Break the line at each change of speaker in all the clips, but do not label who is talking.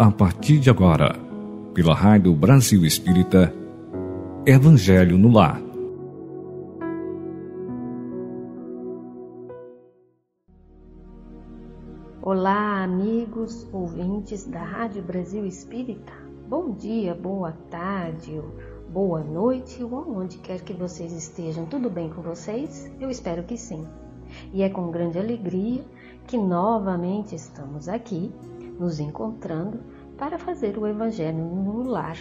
A partir de agora, pela Rádio Brasil Espírita, Evangelho no Lar.
Olá, amigos ouvintes da Rádio Brasil Espírita. Bom dia, boa tarde, boa noite ou onde quer que vocês estejam. Tudo bem com vocês? Eu espero que sim. E é com grande alegria que novamente estamos aqui, nos encontrando para fazer o Evangelho no lar,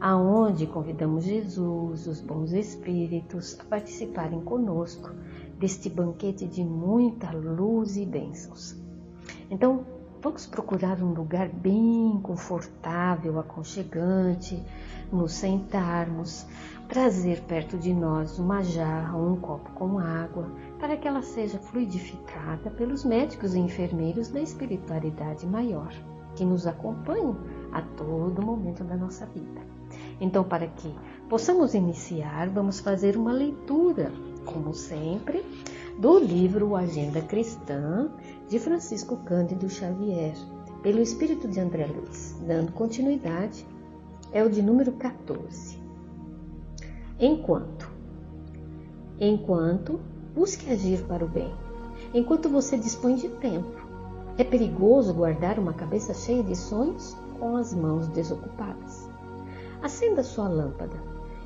aonde convidamos Jesus, os bons espíritos, a participarem conosco deste banquete de muita luz e bênçãos. Então, vamos procurar um lugar bem confortável, aconchegante, nos sentarmos, trazer perto de nós uma jarra ou um copo com água, para que ela seja fluidificada pelos médicos e enfermeiros da espiritualidade maior, que nos acompanham a todo momento da nossa vida. Então, para que possamos iniciar, vamos fazer uma leitura, como sempre, do livro Agenda Cristã de Francisco Cândido Xavier, pelo Espírito de André Luiz. Dando continuidade, é o de número 14. Enquanto. Enquanto busque agir para o bem, enquanto você dispõe de tempo. É perigoso guardar uma cabeça cheia de sonhos com as mãos desocupadas. Acenda sua lâmpada,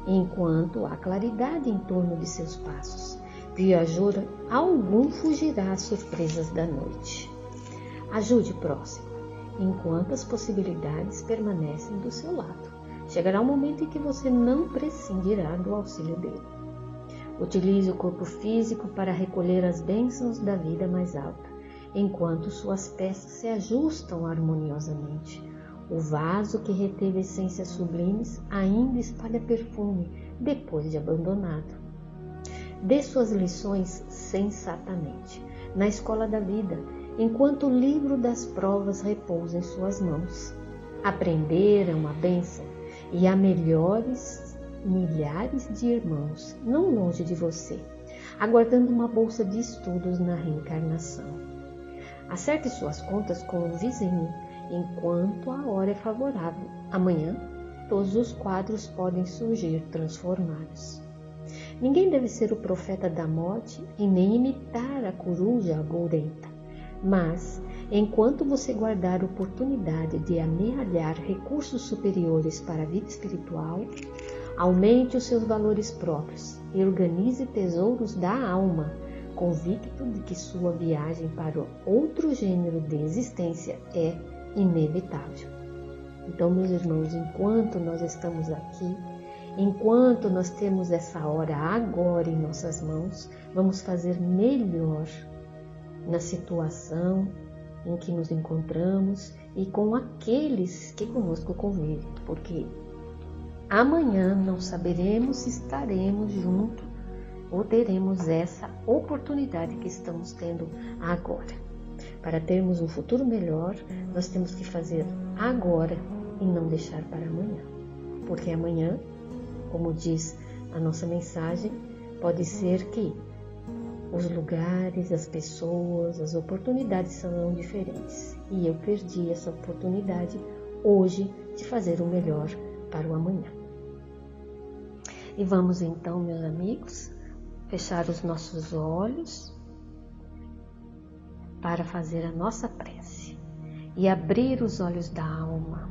enquanto há claridade em torno de seus passos. Viajor algum fugirá às surpresas da noite. Ajude o próximo, enquanto as possibilidades permanecem do seu lado. Chegará um momento em que você não prescindirá do auxílio dele. Utilize o corpo físico para recolher as bênçãos da vida mais alta, enquanto suas peças se ajustam harmoniosamente. O vaso que reteve essências sublimes ainda espalha perfume depois de abandonado. Dê suas lições sensatamente, na escola da vida, enquanto o livro das provas repousa em suas mãos. Aprender é uma bênção e há melhores milhares de irmãos não longe de você, aguardando uma bolsa de estudos na reencarnação. Acerte suas contas com o vizinho enquanto a hora é favorável. Amanhã, todos os quadros podem surgir transformados. Ninguém deve ser o profeta da morte e nem imitar a coruja agourenta. Mas, enquanto você guardar oportunidade de amealhar recursos superiores para a vida espiritual, Aumente os seus valores próprios e organize tesouros da alma, convicto de que sua viagem para outro gênero de existência é inevitável. Então, meus irmãos, enquanto nós estamos aqui, enquanto nós temos essa hora agora em nossas mãos, vamos fazer melhor na situação em que nos encontramos e com aqueles que conosco convivem, porque Amanhã não saberemos se estaremos juntos ou teremos essa oportunidade que estamos tendo agora. Para termos um futuro melhor, nós temos que fazer agora e não deixar para amanhã. Porque amanhã, como diz a nossa mensagem, pode ser que os lugares, as pessoas, as oportunidades serão diferentes. E eu perdi essa oportunidade hoje de fazer o melhor para o amanhã. E vamos então, meus amigos, fechar os nossos olhos para fazer a nossa prece e abrir os olhos da alma,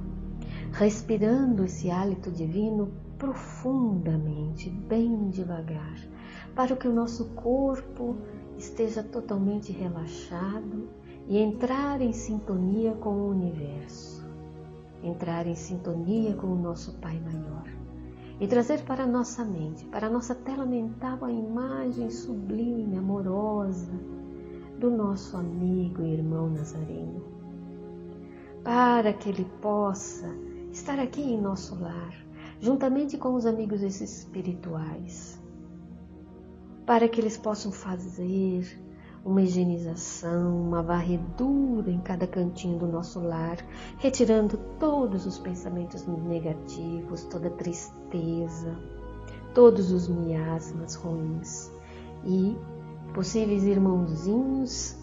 respirando esse hálito divino profundamente, bem devagar, para que o nosso corpo esteja totalmente relaxado e entrar em sintonia com o universo, entrar em sintonia com o nosso Pai Maior e trazer para a nossa mente, para a nossa tela mental, a imagem sublime, amorosa do nosso amigo e irmão Nazareno, para que ele possa estar aqui em nosso lar, juntamente com os amigos espirituais, para que eles possam fazer uma higienização, uma varredura em cada cantinho do nosso lar, retirando todos os pensamentos negativos, toda tristeza, todos os miasmas ruins e possíveis irmãozinhos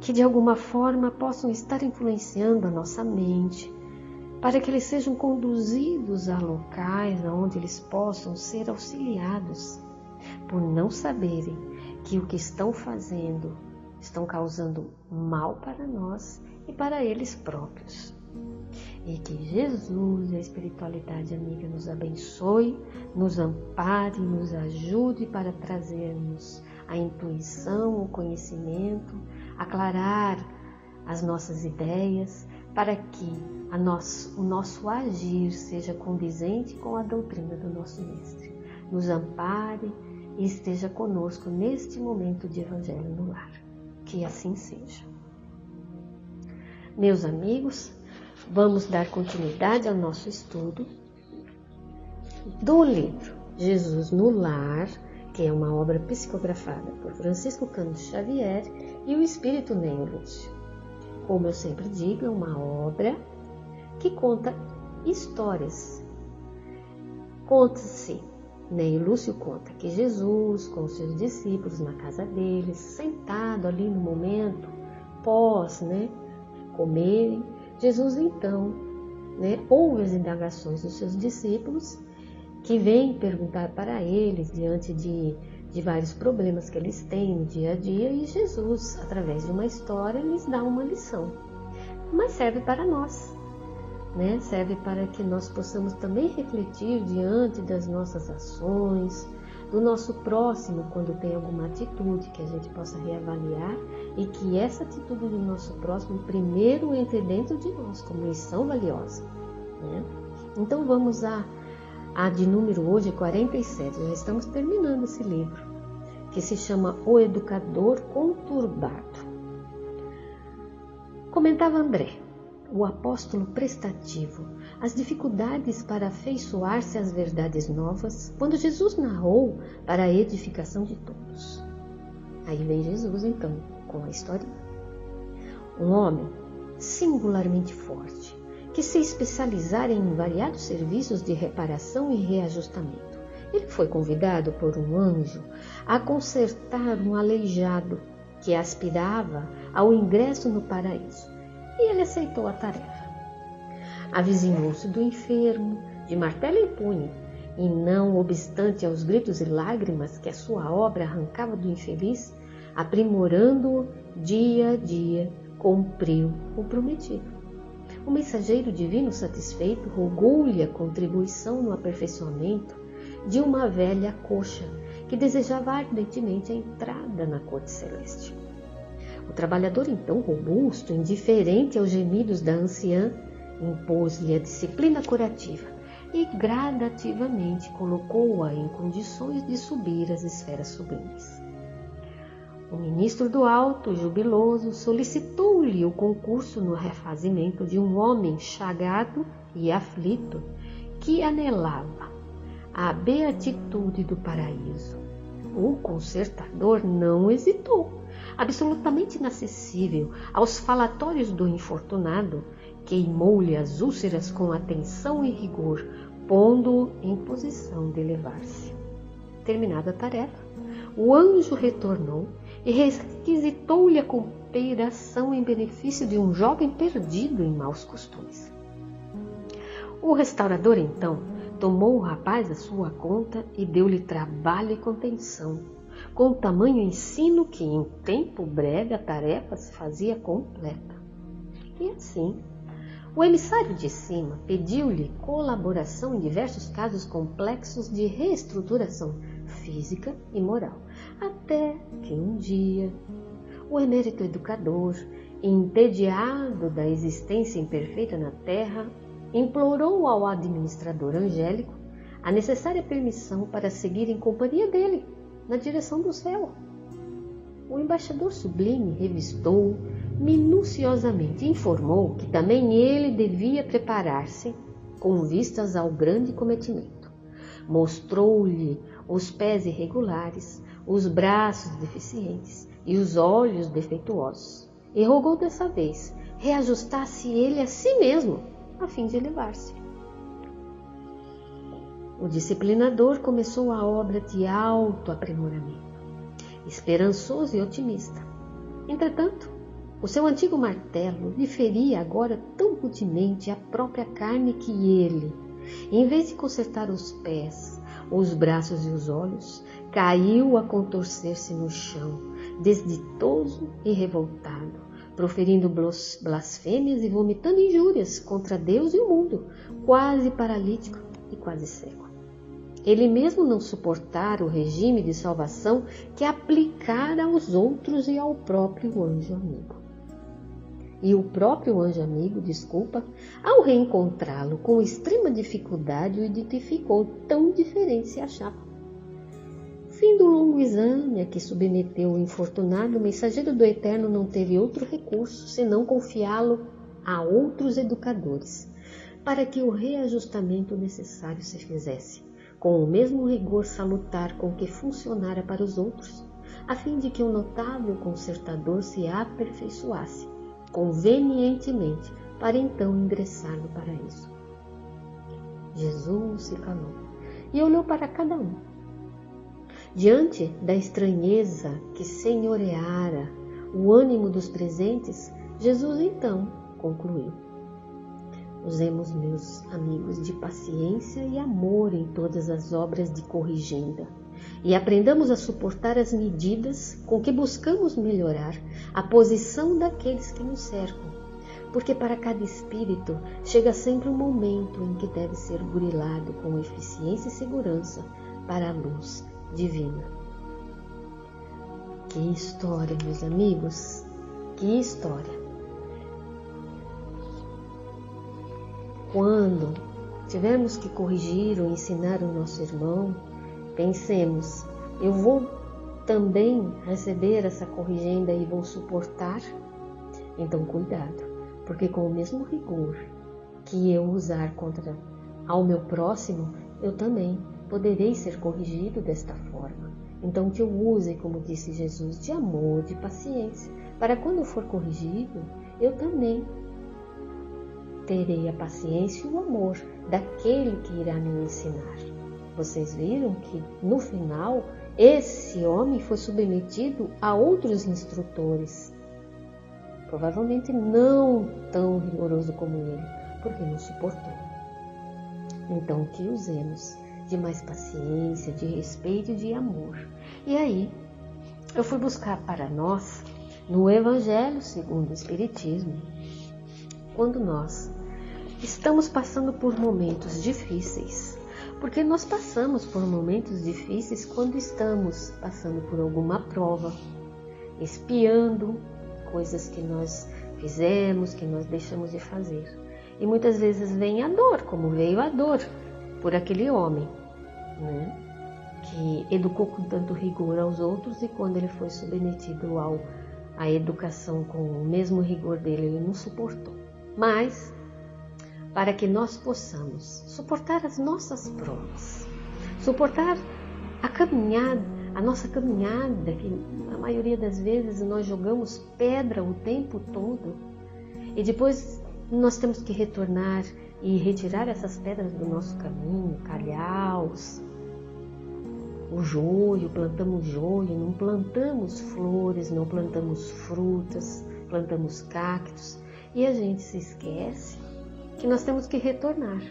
que de alguma forma possam estar influenciando a nossa mente, para que eles sejam conduzidos a locais onde eles possam ser auxiliados, por não saberem que o que estão fazendo estão causando mal para nós e para eles próprios. E que Jesus a espiritualidade amiga nos abençoe, nos ampare, nos ajude para trazermos a intuição, o conhecimento, aclarar as nossas ideias, para que nosso, o nosso agir seja condizente com a doutrina do nosso Mestre. Nos ampare e esteja conosco neste momento de Evangelho no lar. Que assim seja. Meus amigos, vamos dar continuidade ao nosso estudo do livro Jesus no Lar, que é uma obra psicografada por Francisco Cândido Xavier e o Espírito Neo Lúcio. Como eu sempre digo, é uma obra que conta histórias. Conta-se, Neo Lúcio conta que Jesus, com os seus discípulos na casa deles, sentado ali no momento pós, né, comerem, Jesus então né, ouve as indagações dos seus discípulos que vêm perguntar para eles diante de, de vários problemas que eles têm no dia a dia e Jesus, através de uma história, lhes dá uma lição. Mas serve para nós, né? serve para que nós possamos também refletir diante das nossas ações, do nosso próximo quando tem alguma atitude que a gente possa reavaliar e que essa atitude do nosso próximo primeiro entre dentro de nós como lição valiosa. Né? Então vamos a, a de número hoje 47, já estamos terminando esse livro, que se chama O Educador Conturbado. Comentava André, o apóstolo prestativo, as dificuldades para afeiçoar-se às verdades novas, quando Jesus narrou para a edificação de todos. Aí vem Jesus, então, com a história. Um homem singularmente forte, que se especializara em variados serviços de reparação e reajustamento. Ele foi convidado por um anjo a consertar um aleijado que aspirava ao ingresso no paraíso e ele aceitou a tarefa. Avizinhou-se do enfermo, de martelo em punho, e não obstante aos gritos e lágrimas que a sua obra arrancava do infeliz, aprimorando-o dia a dia, cumpriu o prometido. O mensageiro divino satisfeito rogou-lhe a contribuição no aperfeiçoamento de uma velha coxa que desejava ardentemente a entrada na corte celeste. O trabalhador, então robusto, indiferente aos gemidos da anciã, impôs-lhe a disciplina curativa e gradativamente colocou-a em condições de subir às esferas sublimes. O ministro do Alto, jubiloso, solicitou-lhe o concurso no refazimento de um homem chagado e aflito que anelava a beatitude do paraíso. O consertador não hesitou absolutamente inacessível aos falatórios do infortunado, queimou-lhe as úlceras com atenção e rigor, pondo-o em posição de elevar-se. Terminada a tarefa, o anjo retornou e requisitou-lhe a cooperação em benefício de um jovem perdido em maus costumes. O restaurador, então, tomou o rapaz à sua conta e deu-lhe trabalho e contenção com tamanho ensino que em tempo breve a tarefa se fazia completa. E assim, o emissário de cima pediu-lhe colaboração em diversos casos complexos de reestruturação física e moral, até que um dia o emérito educador, entediado da existência imperfeita na terra, implorou ao administrador angélico a necessária permissão para seguir em companhia dele na direção do céu. O embaixador sublime revistou minuciosamente informou que também ele devia preparar-se com vistas ao grande cometimento. Mostrou-lhe os pés irregulares, os braços deficientes e os olhos defeituosos, e rogou dessa vez reajustasse ele a si mesmo, a fim de elevar-se. O disciplinador começou a obra de alto aprimoramento, esperançoso e otimista. Entretanto, O seu antigo martelo lhe feria agora tão rudemente a própria carne que ele, em vez de consertar os pés, os braços e os olhos, caiu a contorcer-se no chão, desditoso e revoltado, proferindo blasfêmias e vomitando injúrias contra Deus e o mundo, quase paralítico e quase cego. Ele mesmo não suportara o regime de salvação que aplicara aos outros e ao próprio anjo amigo. E o próprio anjo amigo, desculpa, ao reencontrá-lo com extrema dificuldade, o identificou tão diferente se achava. Fim do longo exame a que submeteu o infortunado, o mensageiro do Eterno não teve outro recurso senão confiá-lo a outros educadores, para que o reajustamento necessário se fizesse, com o mesmo rigor salutar com que funcionara para os outros, a fim de que o notável consertador se aperfeiçoasse convenientemente para então ingressar no paraíso. Jesus se calou e olhou para cada um Diante da estranheza que senhoreara o ânimo dos presentes, Jesus então concluiu: Usemos, meus amigos, de paciência e amor em todas as obras de corrigenda e aprendamos a suportar as medidas com que buscamos melhorar a posição daqueles que nos cercam. Porque para cada espírito chega sempre um momento em que deve ser burilado com eficiência e segurança para a luz divina. Que história, meus amigos, que história. Quando tivermos que corrigir ou ensinar o nosso irmão, pensemos: eu vou também receber essa corrigenda e vou suportar? Então, cuidado, porque com o mesmo rigor que eu usar contra ao meu próximo, eu também poderei ser corrigido desta forma. Então, que eu use, como disse Jesus, de amor, de paciência, para quando for corrigido, eu também terei a paciência e o amor daquele que irá me ensinar. Vocês viram que no final esse homem foi submetido a outros instrutores, provavelmente não tão rigoroso como ele, porque não suportou. Então, que usemos de mais paciência, de respeito e de amor. E aí, eu fui buscar para nós, no Evangelho segundo o Espiritismo, quando nós estamos passando por momentos difíceis, porque nós passamos por momentos difíceis quando estamos passando por alguma prova, espiando coisas que nós fizemos, que nós deixamos de fazer. E muitas vezes vem a dor, como veio a dor por aquele homem né? que educou com tanto rigor aos outros e quando ele foi submetido ao à educação com o mesmo rigor dele, ele não suportou. Mas para que nós possamos suportar as nossas provas, suportar a caminhada, a nossa caminhada, que a maioria das vezes nós jogamos pedra o tempo todo e depois nós temos que retornar e retirar essas pedras do nosso caminho, calhaus, o joio, plantamos joio, não plantamos flores, não plantamos frutas, plantamos cactos e a gente se esquece que nós temos que retornar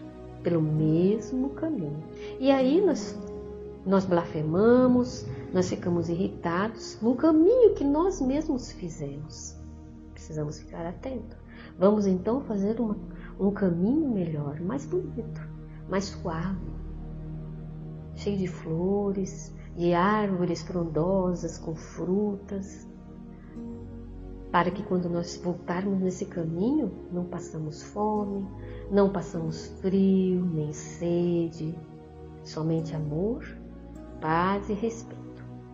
pelo mesmo caminho. E aí nós, nós blasfemamos, nós ficamos irritados no caminho que nós mesmos fizemos. Precisamos ficar atentos. Vamos então fazer uma, um caminho melhor, mais bonito, mais suave, cheio de flores, de árvores frondosas com frutas, para que quando nós voltarmos nesse caminho, não passamos fome, não passamos frio, nem sede, somente amor, paz e respeito.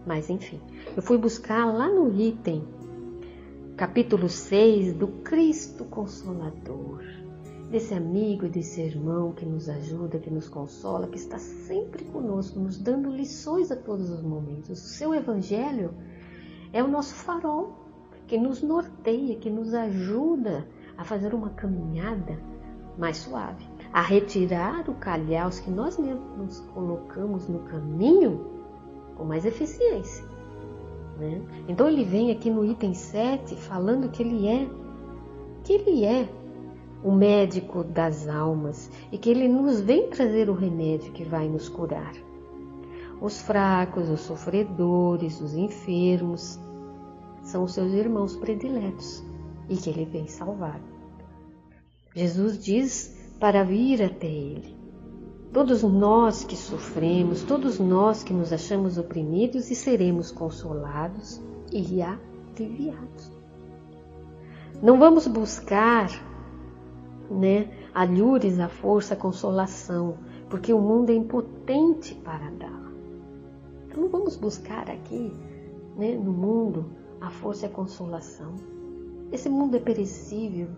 Mas enfim, eu fui buscar lá no item, capítulo 6 do Cristo Consolador desse amigo, desse irmão que nos ajuda, que nos consola, que está sempre conosco, nos dando lições a todos os momentos. O seu Evangelho é o nosso farol que nos norteia, que nos ajuda a fazer uma caminhada mais suave, a retirar o calhaus que nós mesmos nos colocamos no caminho com mais eficiência. Né? Então ele vem aqui no item 7 falando que ele é, que ele é o médico das almas e que ele nos vem trazer o remédio que vai nos curar. Os fracos, os sofredores, os enfermos são os seus irmãos prediletos e que ele vem salvar. Jesus diz para vir até ele. Todos nós que sofremos, todos nós que nos achamos oprimidos e seremos consolados e aliviados. Não vamos buscar né, alhures a força, a consolação, porque o mundo é impotente para dar. Então não vamos buscar aqui, né, no mundo, a força e a consolação. Esse mundo é perecível,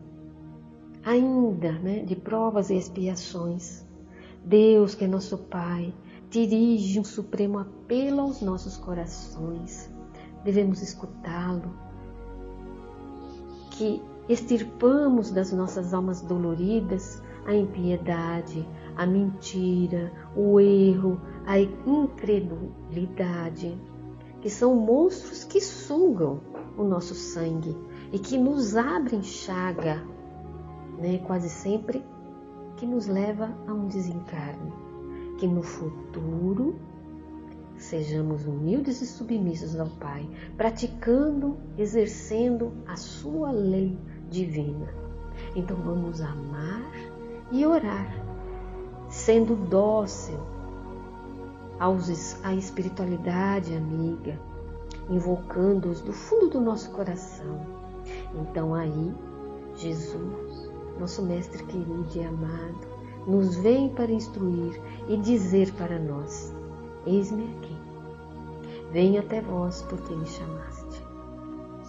ainda, né, de provas e expiações. Deus, que é nosso Pai, dirige um supremo apelo aos nossos corações. Devemos escutá-lo. Que extirpamos das nossas almas doloridas a impiedade, a mentira, o erro, a incredulidade, que são monstros que sugam o nosso sangue e que nos abrem chaga, né, quase sempre, que nos leva a um desencarne. Que no futuro sejamos humildes e submissos ao Pai, praticando, exercendo a Sua lei divina. Então vamos amar e orar, sendo dócil aos, à espiritualidade amiga, invocando-os do fundo do nosso coração. Então aí, Jesus, nosso Mestre querido e amado, nos vem para instruir e dizer para nós: Eis-me aqui, venho até vós porque me chamaste.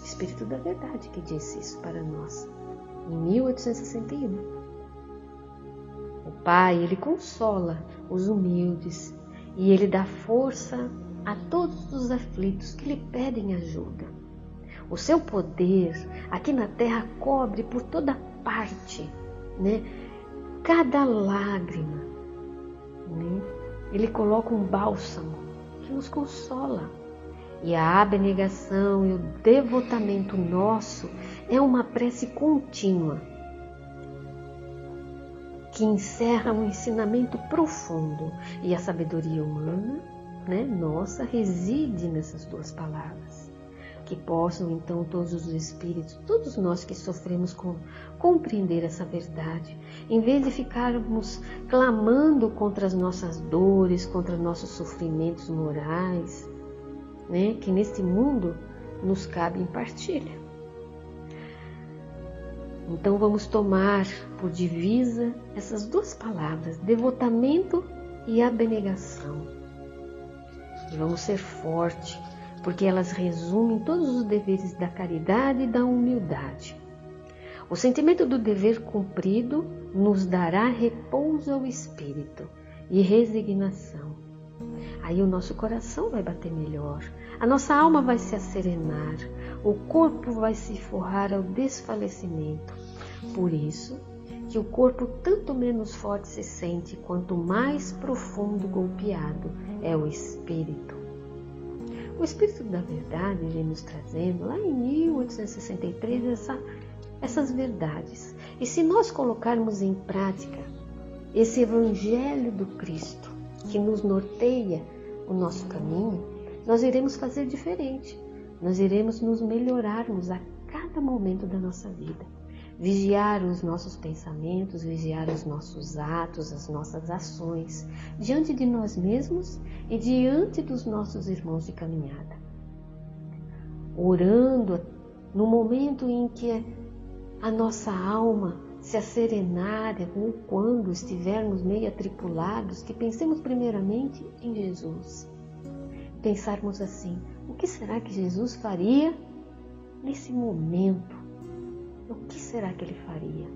Espírito da Verdade que disse isso para nós em 1861. O Pai, ele consola os humildes e ele dá força a todos os aflitos que lhe pedem ajuda. O seu poder aqui na terra cobre por toda parte, né? Cada lágrima, né? Ele coloca um bálsamo que nos consola. E a abnegação e o devotamento nosso é uma prece contínua que encerra um ensinamento profundo e a sabedoria humana, né, nossa, reside nessas duas palavras. Que possam então todos os espíritos, todos nós que sofremos com compreender essa verdade, em vez de ficarmos clamando contra as nossas dores, contra nossos sofrimentos morais, né, que neste mundo nos cabe em partilha. Então vamos tomar por divisa essas duas palavras, devotamento e abnegação. E vamos ser fortes, porque elas resumem todos os deveres da caridade e da humildade. O sentimento do dever cumprido nos dará repouso ao espírito e resignação. Aí o nosso coração vai bater melhor, a nossa alma vai se acerenar, o corpo vai se forrar ao desfalecimento. Por isso que o corpo tanto menos forte se sente quanto mais profundo golpeado é o espírito. O Espírito da Verdade vem nos trazendo lá em 1863 essa, essas verdades. E se nós colocarmos em prática esse Evangelho do Cristo que nos norteia o nosso caminho, nós iremos fazer diferente. Nós iremos nos melhorarmos a cada momento da nossa vida. Vigiar os nossos pensamentos, vigiar os nossos atos, as nossas ações, diante de nós mesmos e diante dos nossos irmãos de caminhada. Orando no momento em que a nossa alma se acerenar ou quando estivermos meio atripulados, que pensemos primeiramente em Jesus pensarmos assim: o que será que Jesus faria nesse momento? O que será que ele faria?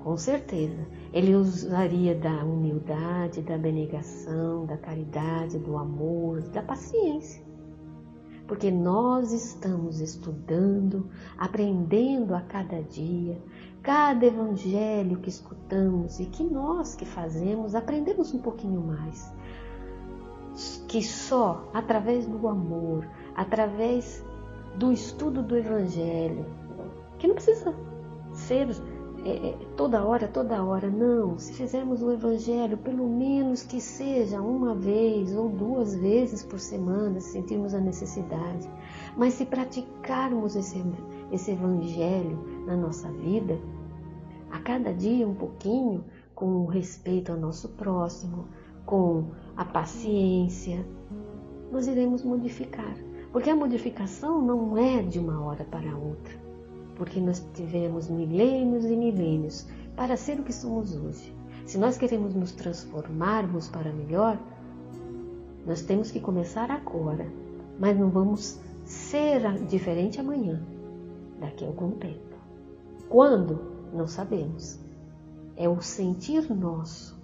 Com certeza, ele usaria da humildade, da abnegação, da caridade, do amor, da paciência. Porque nós estamos estudando, aprendendo a cada dia, cada evangelho que escutamos e que nós que fazemos aprendemos um pouquinho mais que só através do amor, através do estudo do Evangelho, que não precisa ser é, é, toda hora, toda hora, não. Se fizermos o Evangelho, pelo menos que seja uma vez ou duas vezes por semana, se sentirmos a necessidade, mas se praticarmos esse, esse Evangelho na nossa vida, a cada dia um pouquinho, com o respeito ao nosso próximo, com a paciência, nós iremos modificar. Porque a modificação não é de uma hora para outra. Porque nós tivemos milênios e milênios para ser o que somos hoje. Se nós queremos nos transformarmos para melhor, nós temos que começar agora, mas não vamos ser diferente amanhã, daqui a algum tempo. Quando? Não sabemos. É o sentir nosso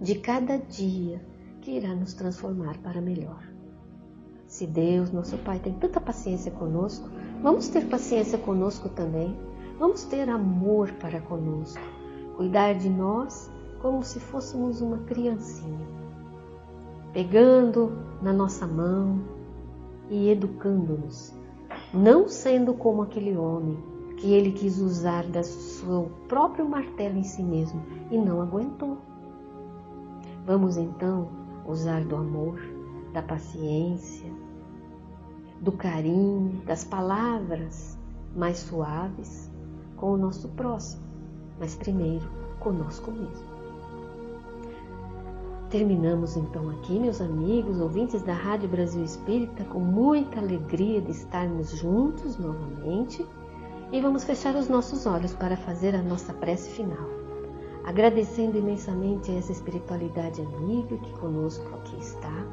de cada dia que irá nos transformar para melhor. Se Deus, nosso Pai, tem tanta paciência conosco, vamos ter paciência conosco também. Vamos ter amor para conosco, cuidar de nós como se fôssemos uma criancinha, pegando na nossa mão e educando-nos, não sendo como aquele homem que ele quis usar do seu próprio martelo em si mesmo e não aguentou. Vamos então usar do amor, da paciência, do carinho, das palavras mais suaves com o nosso próximo, mas primeiro conosco mesmo. Terminamos então aqui, meus amigos, ouvintes da Rádio Brasil Espírita, com muita alegria de estarmos juntos novamente e vamos fechar os nossos olhos para fazer a nossa prece final agradecendo imensamente a essa espiritualidade amiga que conosco aqui está.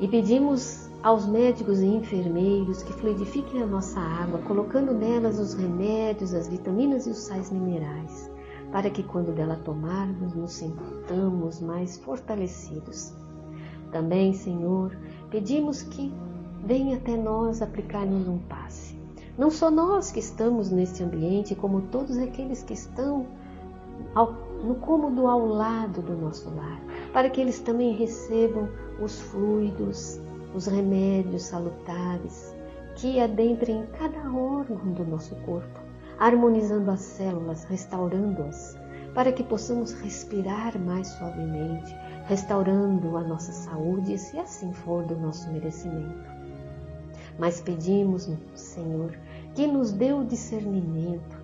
E pedimos aos médicos e enfermeiros que fluidifiquem a nossa água, colocando nelas os remédios, as vitaminas e os sais minerais, para que quando dela tomarmos nos sintamos mais fortalecidos. Também, Senhor, pedimos que venha até nós aplicar-nos um passe. Não só nós que estamos neste ambiente, como todos aqueles que estão ao, no cômodo ao lado do nosso lar, para que eles também recebam os fluidos, os remédios salutares que adentrem cada órgão do nosso corpo, harmonizando as células, restaurando-as, para que possamos respirar mais suavemente, restaurando a nossa saúde, se assim for do nosso merecimento. Mas pedimos, Senhor, que nos dê o discernimento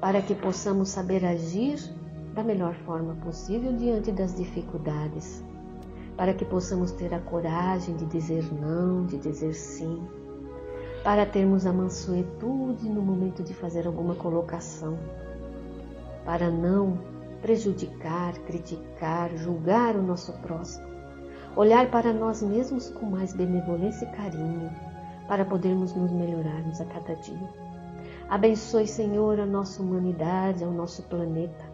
para que possamos saber agir da melhor forma possível diante das dificuldades, para que possamos ter a coragem de dizer não, de dizer sim, para termos a mansuetude no momento de fazer alguma colocação, para não prejudicar, criticar, julgar o nosso próximo, olhar para nós mesmos com mais benevolência e carinho, para podermos nos melhorarmos a cada dia. Abençoe, Senhor, a nossa humanidade, ao nosso planeta,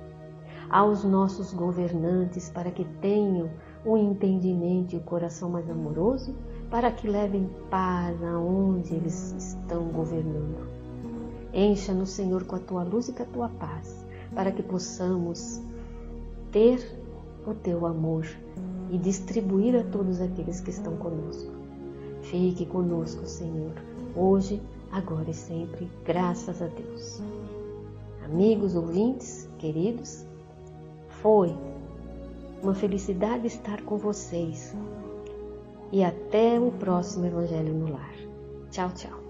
aos nossos governantes, para que tenham o entendimento e o coração mais amoroso, para que levem paz aonde eles estão governando. Encha-nos, Senhor, com a tua luz e com a tua paz, para que possamos ter o teu amor e distribuir a todos aqueles que estão conosco. Fique conosco, Senhor, hoje agora e sempre, graças a Deus. Amigos, ouvintes, queridos, foi uma felicidade estar com vocês e até o próximo Evangelho no Lar. Tchau, tchau.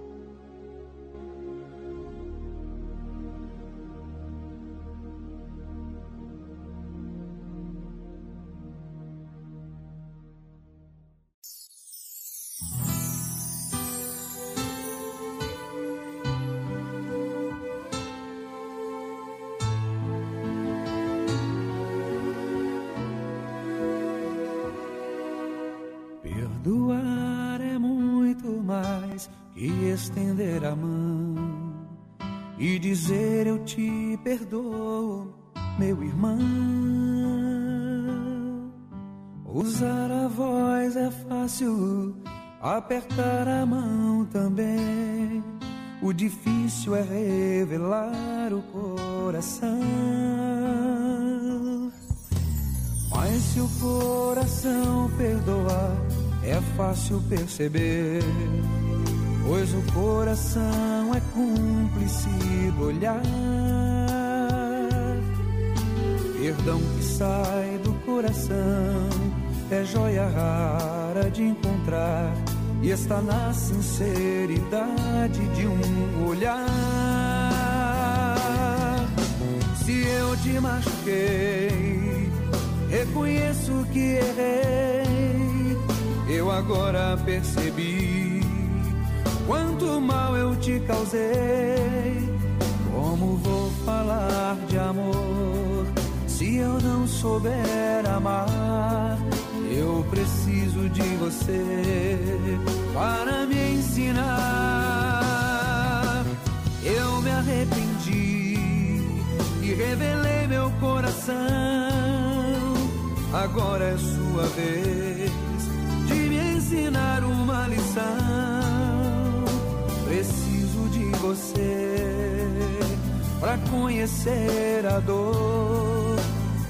Meu irmão. Usar a voz é fácil, apertar a mão também. O difícil é revelar o coração. Mas se o coração perdoar, é fácil perceber. Pois o coração é cúmplice do olhar. Perdão que sai do coração é joia rara de encontrar e está na sinceridade de um olhar. Se eu te machuquei, reconheço que errei. Eu agora percebi quanto mal eu te causei. Como vou falar de amor se eu não souber amar? Eu preciso de você para me ensinar. Eu me arrependi e revelei meu coração. Agora é sua vez de me ensinar uma lição. Preciso de você para conhecer a dor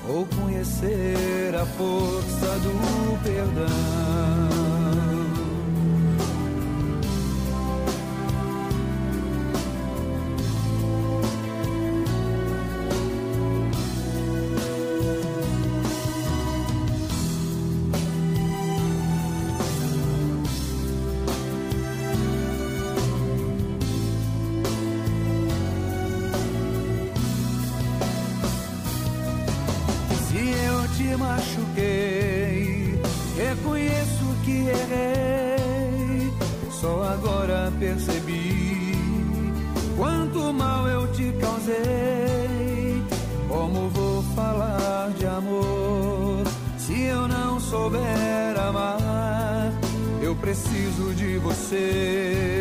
ou conhecer a força do perdão. Percebi quanto mal eu te causei. Como vou falar de amor se eu não souber amar? Eu preciso de você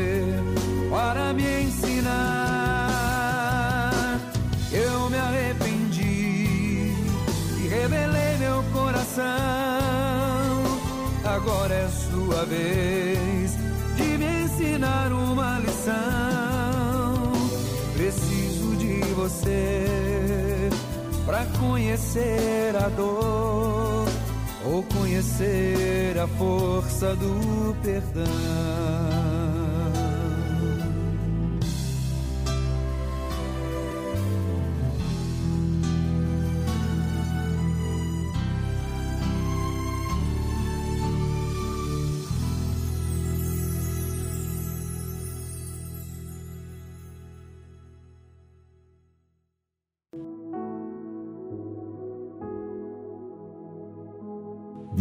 conhecer a dor ou conhecer a força do perdão.